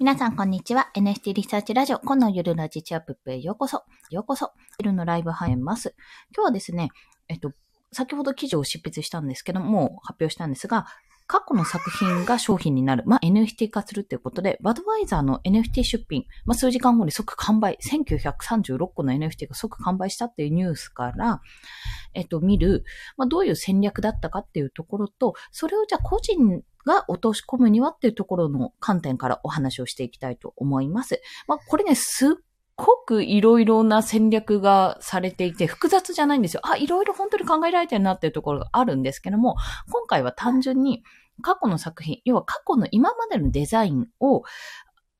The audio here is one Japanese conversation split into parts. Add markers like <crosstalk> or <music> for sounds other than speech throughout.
皆さん、こんにちは。NFT リサーチラジオ、このゆるラジチアップへようこそ。ようこそ。夜のライブ入ります。今日はですね、えっと、先ほど記事を執筆したんですけども、発表したんですが、過去の作品が商品になる。まあ、NFT 化するということで、バドワイザーの NFT 出品、まあ、数時間後に即完売、1936個の NFT が即完売したっていうニュースから、えっと、見る、まあ、どういう戦略だったかっていうところと、それをじゃあ個人が落とし込むにはっていうところの観点からお話をしていきたいと思います。まあ、これね、すっごくいろいろな戦略がされていて、複雑じゃないんですよ。あ、いろいろ本当に考えられてるなっていうところがあるんですけども、今回は単純に過去の作品、要は過去の今までのデザインを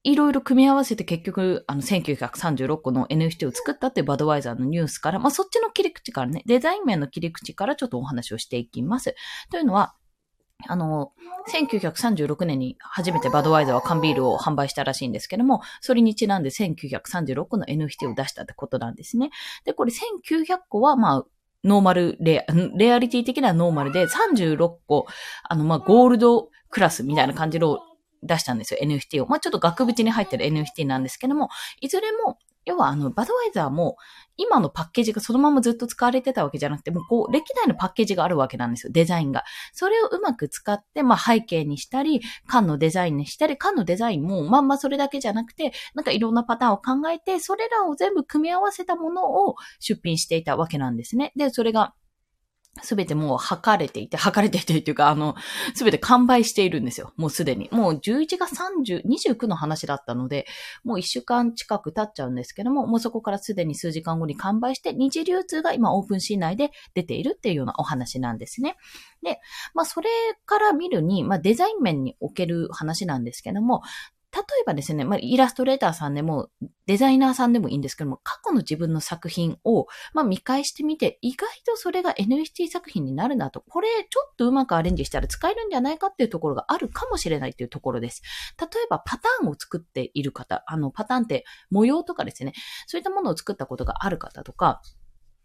いろいろ組み合わせて結局、あの、1936個の NFT を作ったっていうバドワイザーのニュースから、まあ、そっちの切り口からね、デザイン面の切り口からちょっとお話をしていきます。というのは、あの、1936年に初めてバドワイザーは缶ビールを販売したらしいんですけども、それにちなんで1936個の NFT を出したってことなんですね。で、これ1900個は、まあ、ノーマルレア、レアリティ的なノーマルで36個、あの、まあ、ゴールドクラスみたいな感じの出したんですよ、NFT を。まあ、ちょっと額縁に入ってる NFT なんですけども、いずれも要はあの、バドワイザーも、今のパッケージがそのままずっと使われてたわけじゃなくて、もうこう、歴代のパッケージがあるわけなんですよ、デザインが。それをうまく使って、まあ背景にしたり、缶のデザインにしたり、缶のデザインも、まあまあそれだけじゃなくて、なんかいろんなパターンを考えて、それらを全部組み合わせたものを出品していたわけなんですね。で、それが、すべてもう測れていて、測れていてっていうか、あの、すべて完売しているんですよ。もうすでに。もう11月30、29の話だったので、もう1週間近く経っちゃうんですけども、もうそこからすでに数時間後に完売して、二次流通が今オープンシー内で出ているっていうようなお話なんですね。で、まあそれから見るに、まあデザイン面における話なんですけども、例えばですね、まあ、イラストレーターさんでも、デザイナーさんでもいいんですけども、過去の自分の作品を、まあ、見返してみて、意外とそれが NFT 作品になるなと、これちょっとうまくアレンジしたら使えるんじゃないかっていうところがあるかもしれないっていうところです。例えば、パターンを作っている方、あの、パターンって模様とかですね、そういったものを作ったことがある方とか、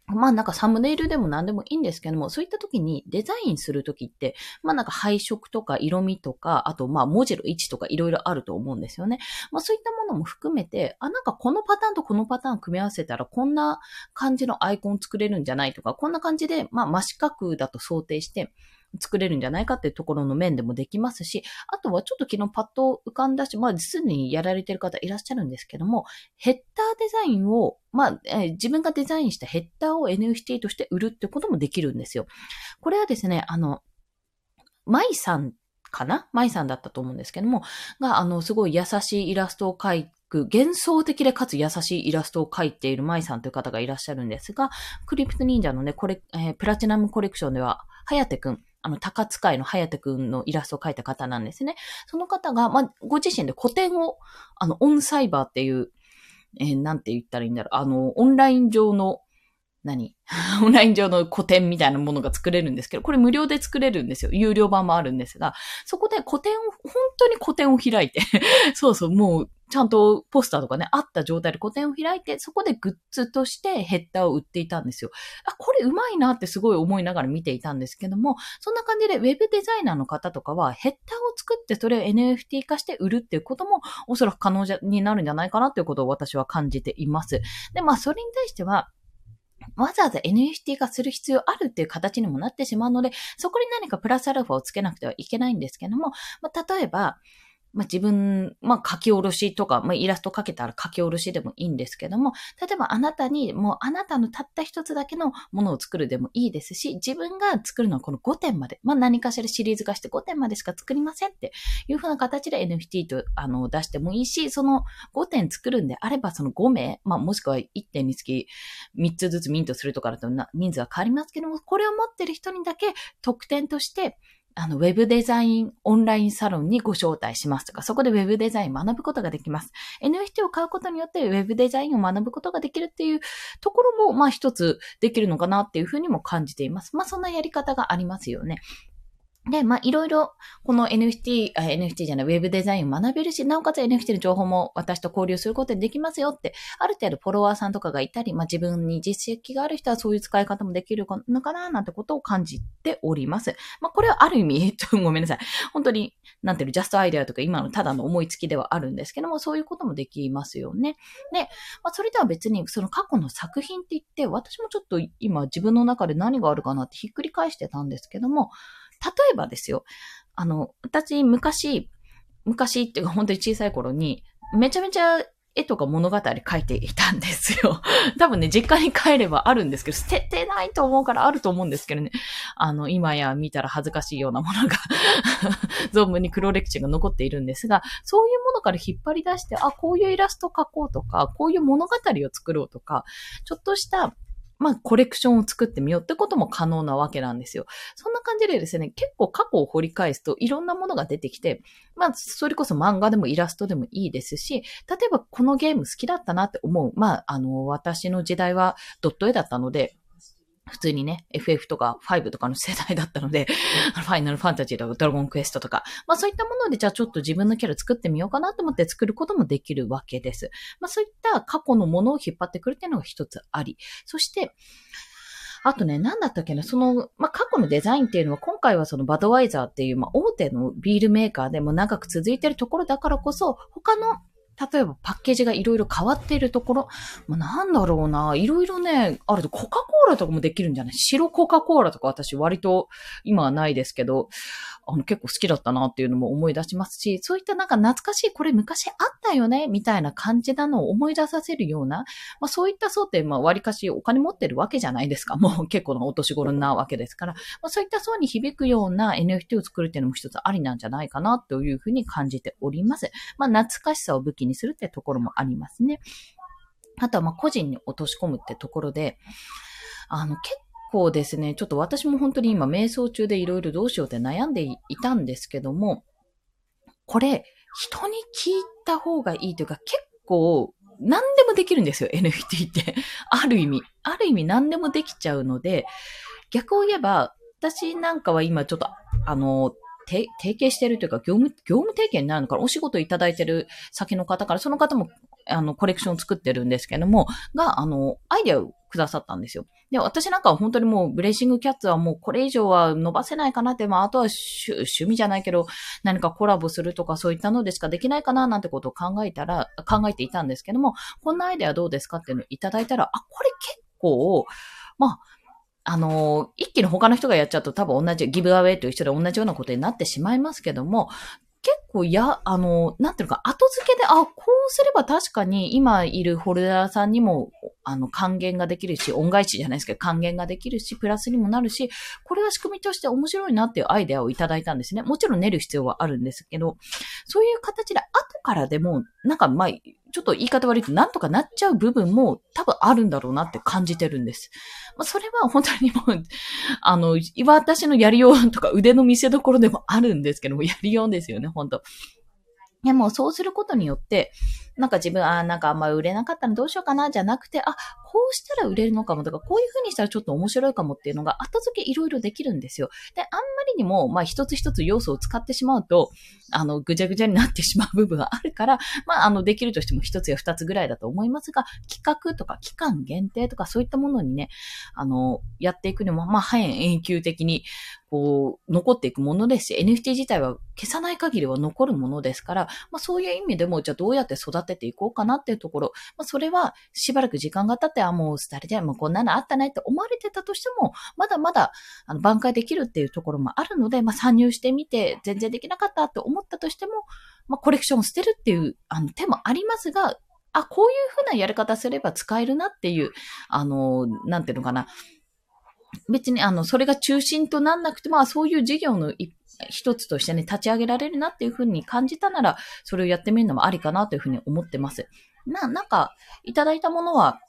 まあなんかサムネイルでも何でもいいんですけども、そういった時にデザインする時って、まあなんか配色とか色味とか、あとまあ文字の位置とか色々あると思うんですよね。まあそういったものも含めて、あ、なんかこのパターンとこのパターン組み合わせたらこんな感じのアイコン作れるんじゃないとか、こんな感じで、まあ真四角だと想定して、作れるんじゃないかっていうところの面でもできますし、あとはちょっと昨日パッと浮かんだし、まあ、すでにやられてる方いらっしゃるんですけども、ヘッダーデザインを、まあ、えー、自分がデザインしたヘッダーを NFT として売るってこともできるんですよ。これはですね、あの、マイさんかな？マイさんだったと思うんですけども、が、あの、すごい優しいイラストを描い幻想的でかつ優しいイラストを描いているマイさんという方がいらっしゃるんですが、クリプト忍者のね、これ、えー、プラチナムコレクションでは、はやてくん、あの、高使いの隼くんのイラストを描いた方なんですね。その方が、まあ、ご自身で古典を、あの、オンサイバーっていう、えー、なんて言ったらいいんだろう。あの、オンライン上の、何？<laughs> オンライン上の古典みたいなものが作れるんですけど、これ無料で作れるんですよ。有料版もあるんですが、そこで古典を、本当に古典を開いて <laughs> そうそう、もうちゃんとポスターとかね、あった状態で個展を開いて、そこでグッズとしてヘッダーを売っていたんですよ。あ、これうまいなってすごい思いながら見ていたんですけども、そんな感じでウェブデザイナーの方とかはヘッダーを作ってそれを NFT 化して売るっていうこともおそらく可能になるんじゃないかなということを私は感じています。で、まあそれに対しては、わざわざ NFT 化する必要あるっていう形にもなってしまうので、そこに何かプラスアルファをつけなくてはいけないんですけども、まあ、例えば、まあ、自分、まあ、書き下ろしとか、まあ、イラスト描けたら書き下ろしでもいいんですけども、例えばあなたに、もうあなたのたった一つだけのものを作るでもいいですし、自分が作るのはこの5点まで、まあ、何かしらシリーズ化して5点までしか作りませんっていう風な形で NFT と、あの、出してもいいし、その5点作るんであれば、その5名、まあ、もしくは1点につき3つずつミントするとかだと人数は変わりますけども、これを持ってる人にだけ特典として、あの、ウェブデザインオンラインサロンにご招待しますとか、そこでウェブデザイン学ぶことができます。NFT を買うことによってウェブデザインを学ぶことができるっていうところも、まあ一つできるのかなっていうふうにも感じています。まあそんなやり方がありますよね。で、まあ、いろいろ、この NFT、NFT じゃない、ウェブデザインを学べるし、なおかつ NFT の情報も私と交流することにできますよって、ある程度フォロワーさんとかがいたり、まあ、自分に実績がある人はそういう使い方もできるのかな、なんてことを感じております。まあ、これはある意味、えっとごめんなさい。本当に、なんていうの、ジャストアイデアとか今のただの思いつきではあるんですけども、そういうこともできますよね。で、まあ、それでは別に、その過去の作品って言って、私もちょっと今自分の中で何があるかなってひっくり返してたんですけども、例えばですよ、あの、私昔、昔っていうか本当に小さい頃に、めちゃめちゃ絵とか物語書いていたんですよ。<laughs> 多分ね、実家に帰ればあるんですけど、捨ててないと思うからあると思うんですけどね。あの、今や見たら恥ずかしいようなものが <laughs> 存分に黒歴史が残っているんですが、そういうものから引っ張り出して、あ、こういうイラスト描こうとか、こういう物語を作ろうとか、ちょっとしたまあ、コレクションを作ってみようってことも可能なわけなんですよ。そんな感じでですね、結構過去を掘り返すといろんなものが出てきて、まあ、それこそ漫画でもイラストでもいいですし、例えばこのゲーム好きだったなって思う。まあ、あの、私の時代はドット絵だったので、普通にね、FF とか5とかの世代だったので、<laughs> ファイナルファンタジーとかドラゴンクエストとか、まあそういったものでじゃあちょっと自分のキャラ作ってみようかなと思って作ることもできるわけです。まあそういった過去のものを引っ張ってくるっていうのが一つあり。そして、あとね、なんだったっけな、その、まあ、過去のデザインっていうのは、今回はそのバドワイザーっていう、まあ、大手のビールメーカーでも長く続いてるところだからこそ、他の例えばパッケージがいろいろ変わっているところ、まあなんだろうな、いろいろね、あるとコカ・コーラとかもできるんじゃない？白コカ・コーラとか私割と今はないですけど、あの結構好きだったなっていうのも思い出しますし、そういったなんか懐かしい、これ昔あったよね、みたいな感じなのを思い出させるような、まあそういった層って、まあ割かしお金持ってるわけじゃないですか。もう結構なお年頃なわけですから、まあそういった層に響くような NFT を作るっていうのも一つありなんじゃないかなというふうに感じております。まあ懐かしさを武器にするってところもありますね。あとはまあ個人に落とし込むってところで、あの結構ですね、ちょっと私も本当に今瞑想中でいろいろどうしようって悩んでいたんですけども、これ、人に聞いた方がいいというか、結構、何でもできるんですよ、NFT って。<laughs> ある意味。ある意味何でもできちゃうので、逆を言えば、私なんかは今ちょっと、あの、提携してるというか、業務、業務提携になるのかな？お仕事いただいてる先の方から、その方も、あの、コレクションを作ってるんですけども、が、あの、アイデアをくださったんですよ。で、私なんかは本当にもう、ブレーシングキャッツはもうこれ以上は伸ばせないかなって、まあ、あとは趣味じゃないけど、何かコラボするとかそういったのでしかできないかななんてことを考えたら、考えていたんですけども、こんなアイデアどうですかっていうのをいただいたら、あ、これ結構、まあ、あの、一気に他の人がやっちゃうと多分同じ、ギブアウェイと一緒で同じようなことになってしまいますけども、結構や、あの、なんていうのか、後付けで、あ、こうすれば確かに今いるホルダーさんにも、あの、還元ができるし、恩返しじゃないですけど、還元ができるし、プラスにもなるし、これは仕組みとして面白いなっていうアイデアをいただいたんですね。もちろん練る必要はあるんですけど、そういう形で後からでも、なんか、まあ、ちょっと言い方悪いとなんとかなっちゃう部分も多分あるんだろうなって感じてるんです。まあ、それは本当にもう、<laughs> あの、私のやりようとか腕の見せ所でもあるんですけども、やりようですよね、本当でもそうすることによって、なんか自分、ああなんかあんま売れなかったらどうしようかな、じゃなくて、あ、こうしたら売れるのかもとか、こういう風にしたらちょっと面白いかもっていうのが後付けいろいろできるんですよ。で、あんまりにも、まあ一つ一つ要素を使ってしまうと、あの、ぐちゃぐちゃになってしまう部分があるから、まあ、あの、できるとしても一つや二つぐらいだと思いますが、企画とか期間限定とかそういったものにね、あの、やっていくにも、まあ、半永久的に、こう、残っていくものですし、NFT 自体は消さない限りは残るものですから、まあそういう意味でも、じゃあどうやって育てていこうかなっていうところ、まあそれはしばらく時間が経って、あ、もう廃れて、もうこんなのあったねって思われてたとしても、まだまだ、あの、挽回できるっていうところもあるので、まあ参入してみて、全然できなかったって思ったとしても、まあコレクションを捨てるっていう、あの、手もありますが、あ、こういうふうなやり方すれば使えるなっていう、あの、なんていうのかな、別にあの、それが中心となんなくても、そういう事業の一つとしてね、立ち上げられるなっていうふうに感じたなら、それをやってみるのもありかなというふうに思ってます。な、なんか、いただいたものは、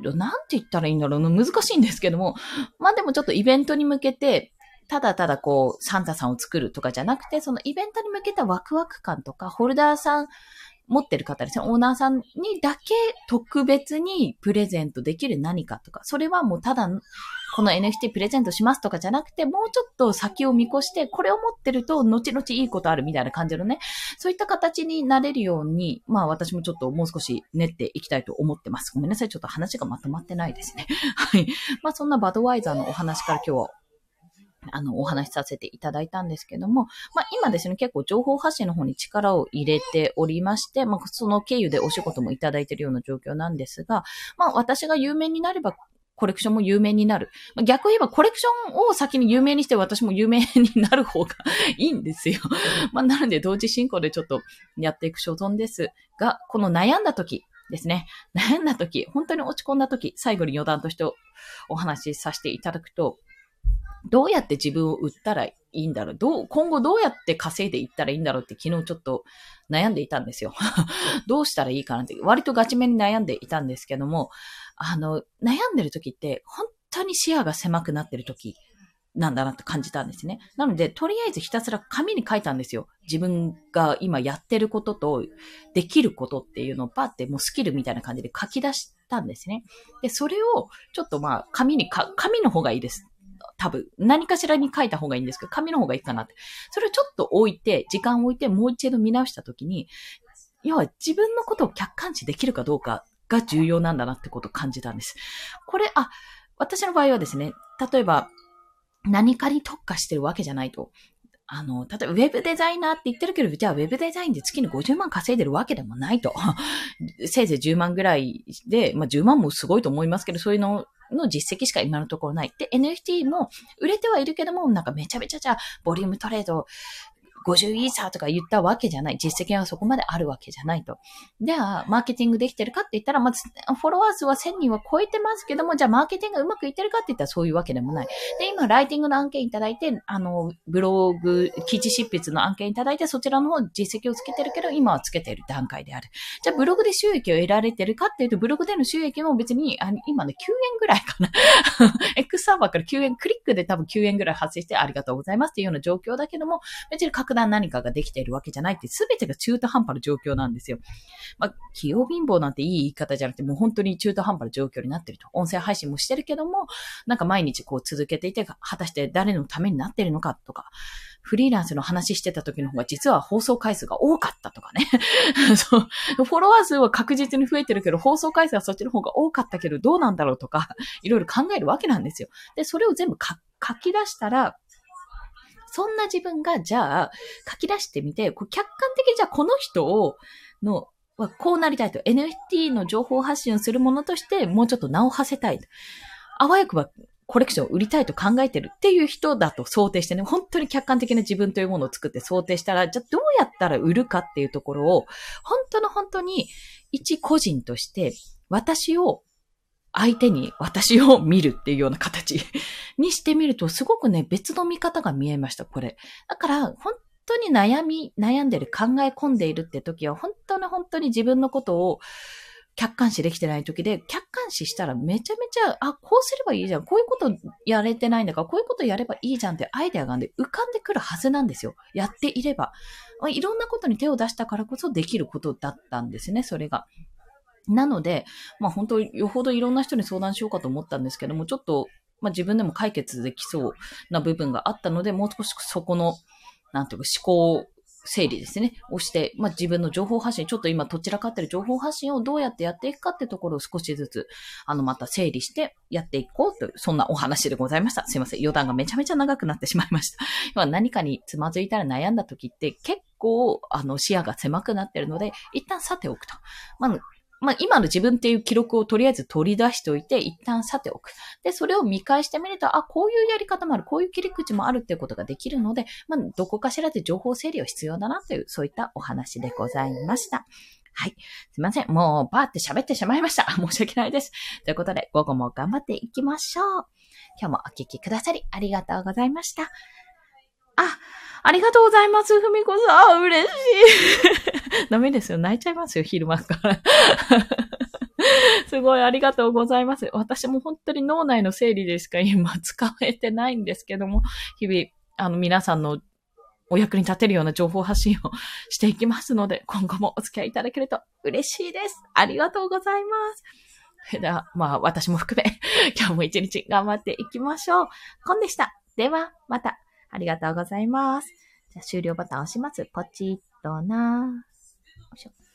なんて言ったらいいんだろうな、難しいんですけども、まあでもちょっとイベントに向けて、ただただこう、サンタさんを作るとかじゃなくて、そのイベントに向けたワクワク感とか、ホルダーさん持ってる方ですね、オーナーさんにだけ特別にプレゼントできる何かとか、それはもうただ、この NFT プレゼントしますとかじゃなくて、もうちょっと先を見越して、これを持ってると、後々いいことあるみたいな感じのね、そういった形になれるように、まあ私もちょっともう少し練っていきたいと思ってます。ごめんなさい、ちょっと話がまとまってないですね。はい。まあそんなバドワイザーのお話から今日はあの、お話しさせていただいたんですけども、まあ今ですね、結構情報発信の方に力を入れておりまして、まあその経由でお仕事もいただいているような状況なんですが、まあ私が有名になればコレクションも有名になる。ま、逆を言えばコレクションを先に有名にして私も有名になる方がいいんですよ。<laughs> まあなので同時進行でちょっとやっていく所存ですが、この悩んだ時、ですね。悩んだ時、本当に落ち込んだ時、最後に余談としてお話しさせていただくと、どうやって自分を売ったらいいんだろう？どう、今後どうやって稼いでいったらいいんだろうって昨日ちょっと悩んでいたんですよ。<laughs> どうしたらいいかなって、割とガチめに悩んでいたんですけども、あの、悩んでる時って本当に視野が狭くなってる時なんだなって感じたんですね。なので、とりあえずひたすら紙に書いたんですよ。自分が今やってることと、できることっていうのをパってもうスキルみたいな感じで書き出したんですね。で、それをちょっとまあ、紙にか、紙の方がいいです。多分、何かしらに書いた方がいいんですけど、紙の方がいいかなって。それをちょっと置いて、時間を置いて、もう一度見直したときに、要は自分のことを客観視できるかどうかが重要なんだなってことを感じたんです。これ、あ、私の場合はですね、例えば、何かに特化してるわけじゃないと。あの、例えばウェブデザイナーって言ってるけど、じゃあウェブデザインで月に50万稼いでるわけでもないと。<laughs> せいぜい10万ぐらいで、まあ10万もすごいと思いますけど、そういうのの実績しか今のところない。で、NFT も売れてはいるけども、なんかめちゃめちゃじゃあ、ボリュームトレード50イーサーとか言ったわけじゃない。実績はそこまであるわけじゃないと。じゃあ、マーケティングできてるかって言ったら、まず、フォロワー数は1000人は超えてますけども、じゃあマーケティングがうまくいってるかって言ったらそういうわけでもない。で、今、ライティングの案件いただいて、あの、ブログ、記事執筆の案件いただいて、そちらの方実績をつけてるけど、今はつけてる段階である。じゃあ、ブログで収益を得られてるかっていうと、ブログでの収益も別に、あ今ね、9円ぐらいかな。<laughs> X サーバーから9円、クリックで多分9円ぐらい発生してありがとうございますっていうような状況だけども、別に格段何かができているわけじゃないって、すべてが中途半端な状況なんですよ。まあ、器用貧乏なんていい言い方じゃなくて、もう本当に中途半端な状況になってると。音声配信もしてるけども、なんか毎日こう続けていて、果たして誰のためになってるのかとか、フリーランスの話してた時の方が実は放送回数が多かったとかね。<laughs> そう。フォロワー数は確実に増えてるけど、放送回数はそっちの方が多かったけど、どうなんだろうとか、いろいろ考えるわけなんですよ。で、それを全部書き出したら、そんな自分が、じゃあ、書き出してみて、こう客観的にじゃあこの人を、の、はこうなりたいと。NFT の情報発信をするものとして、もうちょっと名を馳せたい。あわよくばコレクションを売りたいと考えてるっていう人だと想定してね、本当に客観的な自分というものを作って想定したら、じゃあどうやったら売るかっていうところを、本当の本当に一個人として私を相手に私を見るっていうような形 <laughs> にしてみると、すごくね、別の見方が見えました、これ。だから、本当に悩み、悩んでる、考え込んでいるって時は、本当に本当に自分のことを客観視できてない時で、客観視したらめちゃめちゃ、あ、こうすればいいじゃん。こういうことやれてないんだから、こういうことやればいいじゃんってアイデアが浮かんでくるはずなんですよ。やっていれば。いろんなことに手を出したからこそできることだったんですね、それが。なので、まあ本当よほどいろんな人に相談しようかと思ったんですけども、ちょっと、まあ自分でも解決できそうな部分があったので、もう少しそこの、なんていうか思考整理ですね、をして、まあ、自分の情報発信、ちょっと今どちらかってる情報発信をどうやってやっていくかってところを少しずつ、あの、また整理してやっていこうという、そんなお話でございました。すいません。余談がめちゃめちゃ長くなってしまいました。<laughs> 要は何かにつまずいたら悩んだ時って結構、あの、視野が狭くなってるので、一旦さておくと。まあ、まあ、今の自分っていう記録をとりあえず取り出しておいて、一旦さておく。で、それを見返してみると、あ、こういうやり方もある、こういう切り口もあるっていうことができるので、まあ、どこかしらで情報整理は必要だなという、そういったお話でございました。はい。すいません。もう、バーって喋ってしまいました。<laughs> 申し訳ないです。ということで、午後も頑張っていきましょう。今日もお聞きくださりありがとうございました。あ、ありがとうございます、ふみこさん。嬉しい。<laughs> ダメですよ。泣いちゃいますよ、昼間から。<laughs> すごいありがとうございます。私も本当に脳内の整理でしか今使えてないんですけども、日々、あの皆さんのお役に立てるような情報発信をしていきますので、今後もお付き合いいただけると嬉しいです。ありがとうございます。では、まあ私も含め、今日も一日頑張っていきましょう。コンでした。では、また。ありがとうございます。じゃあ終了ボタン押します。ポチッとな。よいしょ。